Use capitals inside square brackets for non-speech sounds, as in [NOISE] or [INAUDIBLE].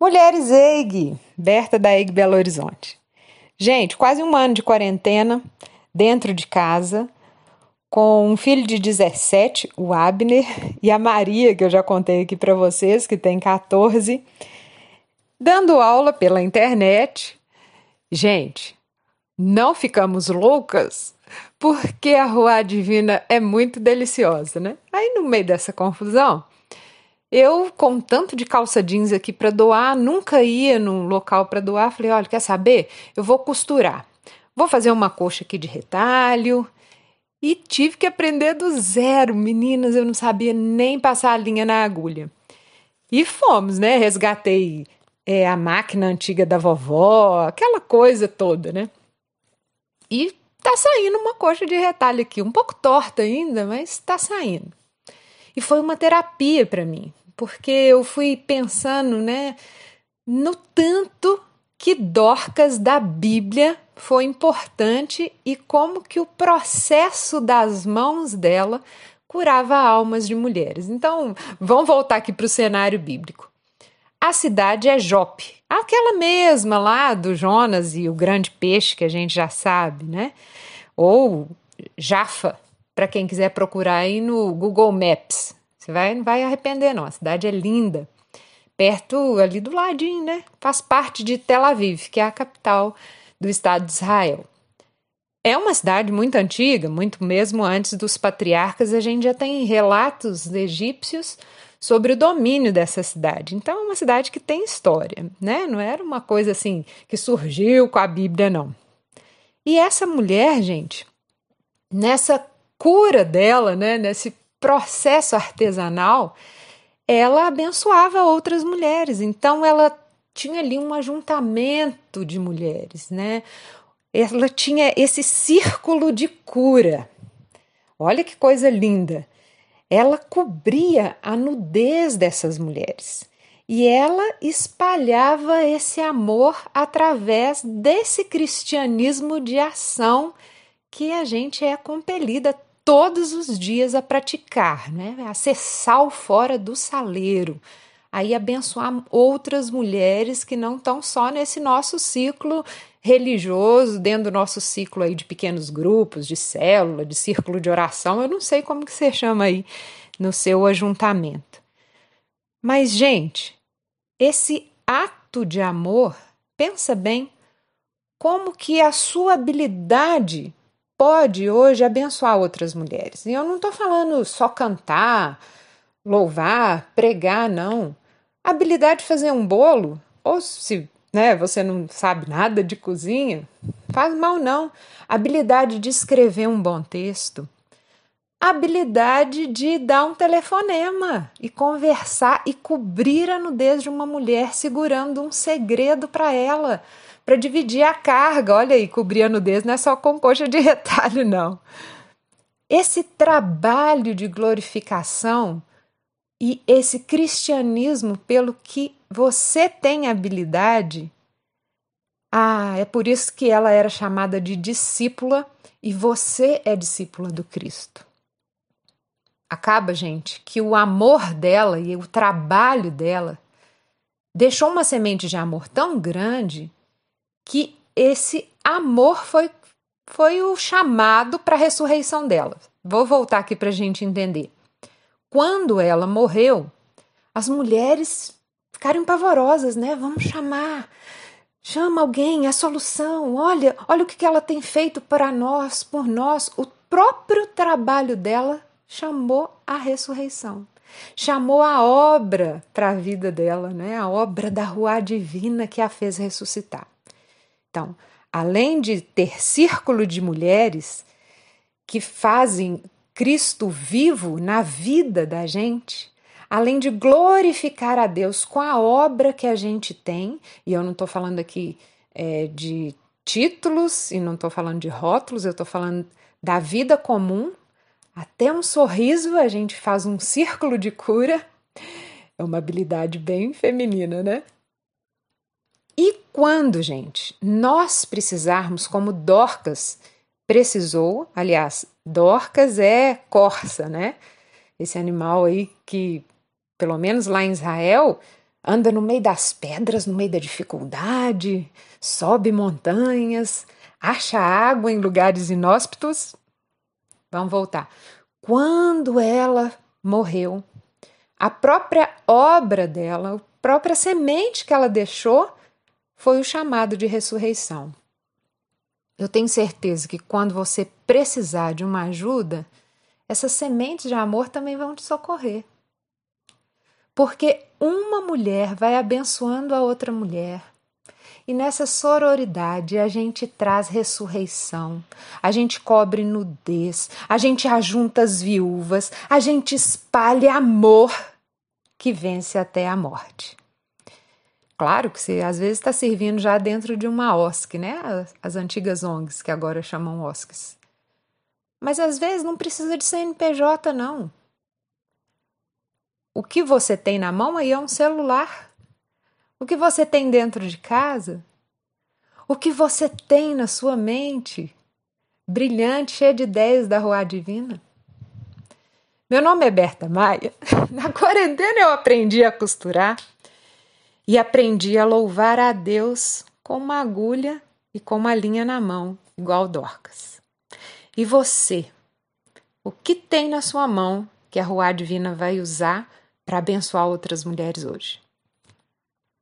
Mulheres EIG, Berta da EIG Belo Horizonte. Gente, quase um ano de quarentena, dentro de casa, com um filho de 17, o Abner, e a Maria, que eu já contei aqui para vocês, que tem 14, dando aula pela internet. Gente, não ficamos loucas porque a Rua Divina é muito deliciosa, né? Aí no meio dessa confusão, eu, com tanto de calça jeans aqui para doar, nunca ia num local para doar. Falei: olha, quer saber? Eu vou costurar. Vou fazer uma coxa aqui de retalho. E tive que aprender do zero. Meninas, eu não sabia nem passar a linha na agulha. E fomos, né? Resgatei é, a máquina antiga da vovó, aquela coisa toda, né? E tá saindo uma coxa de retalho aqui, um pouco torta ainda, mas tá saindo. E foi uma terapia para mim porque eu fui pensando, né, no tanto que Dorcas da Bíblia foi importante e como que o processo das mãos dela curava almas de mulheres. Então, vamos voltar aqui para o cenário bíblico. A cidade é Jope, aquela mesma lá do Jonas e o grande peixe que a gente já sabe, né? Ou Jafa, para quem quiser procurar aí no Google Maps. Você vai, não vai arrepender, não. A cidade é linda. Perto ali do ladinho, né? Faz parte de Tel Aviv, que é a capital do Estado de Israel. É uma cidade muito antiga, muito mesmo antes dos patriarcas, a gente já tem relatos egípcios sobre o domínio dessa cidade. Então, é uma cidade que tem história, né? Não era uma coisa assim que surgiu com a Bíblia, não. E essa mulher, gente, nessa cura dela, né, nesse processo artesanal, ela abençoava outras mulheres. Então ela tinha ali um ajuntamento de mulheres, né? Ela tinha esse círculo de cura. Olha que coisa linda. Ela cobria a nudez dessas mulheres. E ela espalhava esse amor através desse cristianismo de ação que a gente é compelida todos os dias a praticar, né? a ser sal fora do saleiro, aí abençoar outras mulheres que não estão só nesse nosso ciclo religioso, dentro do nosso ciclo aí de pequenos grupos, de célula, de círculo de oração, eu não sei como que você chama aí no seu ajuntamento. Mas, gente, esse ato de amor, pensa bem, como que a sua habilidade pode hoje abençoar outras mulheres. E eu não estou falando só cantar, louvar, pregar, não. A habilidade de fazer um bolo, ou se né, você não sabe nada de cozinha, faz mal não. A habilidade de escrever um bom texto. Habilidade de dar um telefonema e conversar e cobrir a nudez de uma mulher segurando um segredo para ela para dividir a carga. Olha aí, cobrir a nudez não é só com coxa de [LAUGHS] retalho, não. Esse trabalho de glorificação e esse cristianismo pelo que você tem habilidade. Ah, é por isso que ela era chamada de discípula e você é discípula do Cristo. Acaba, gente, que o amor dela e o trabalho dela deixou uma semente de amor tão grande que esse amor foi, foi o chamado para a ressurreição dela. Vou voltar aqui para a gente entender. Quando ela morreu, as mulheres ficaram pavorosas, né? Vamos chamar, chama alguém, a solução. Olha, olha o que ela tem feito para nós, por nós. O próprio trabalho dela chamou a ressurreição. Chamou a obra para a vida dela, né? A obra da rua divina que a fez ressuscitar. Então, além de ter círculo de mulheres que fazem Cristo vivo na vida da gente, além de glorificar a Deus com a obra que a gente tem, e eu não estou falando aqui é, de títulos e não estou falando de rótulos, eu estou falando da vida comum, até um sorriso a gente faz um círculo de cura. É uma habilidade bem feminina, né? E quando, gente, nós precisarmos, como Dorcas precisou, aliás, Dorcas é corça, né? Esse animal aí que, pelo menos lá em Israel, anda no meio das pedras, no meio da dificuldade, sobe montanhas, acha água em lugares inóspitos. Vamos voltar. Quando ela morreu, a própria obra dela, a própria semente que ela deixou, foi o chamado de ressurreição. Eu tenho certeza que quando você precisar de uma ajuda, essas sementes de amor também vão te socorrer. Porque uma mulher vai abençoando a outra mulher. E nessa sororidade a gente traz ressurreição, a gente cobre nudez, a gente ajunta as viúvas, a gente espalha amor que vence até a morte. Claro que você às vezes está servindo já dentro de uma OSC, né? As, as antigas ONGs que agora chamam OSCs. Mas às vezes não precisa de CNPJ, não. O que você tem na mão aí é um celular. O que você tem dentro de casa? O que você tem na sua mente? Brilhante, cheia de ideias da Rua Divina. Meu nome é Berta Maia. [LAUGHS] Na quarentena eu aprendi a costurar e aprendi a louvar a Deus com uma agulha e com uma linha na mão, igual Dorcas. E você? O que tem na sua mão que a Rua Divina vai usar para abençoar outras mulheres hoje?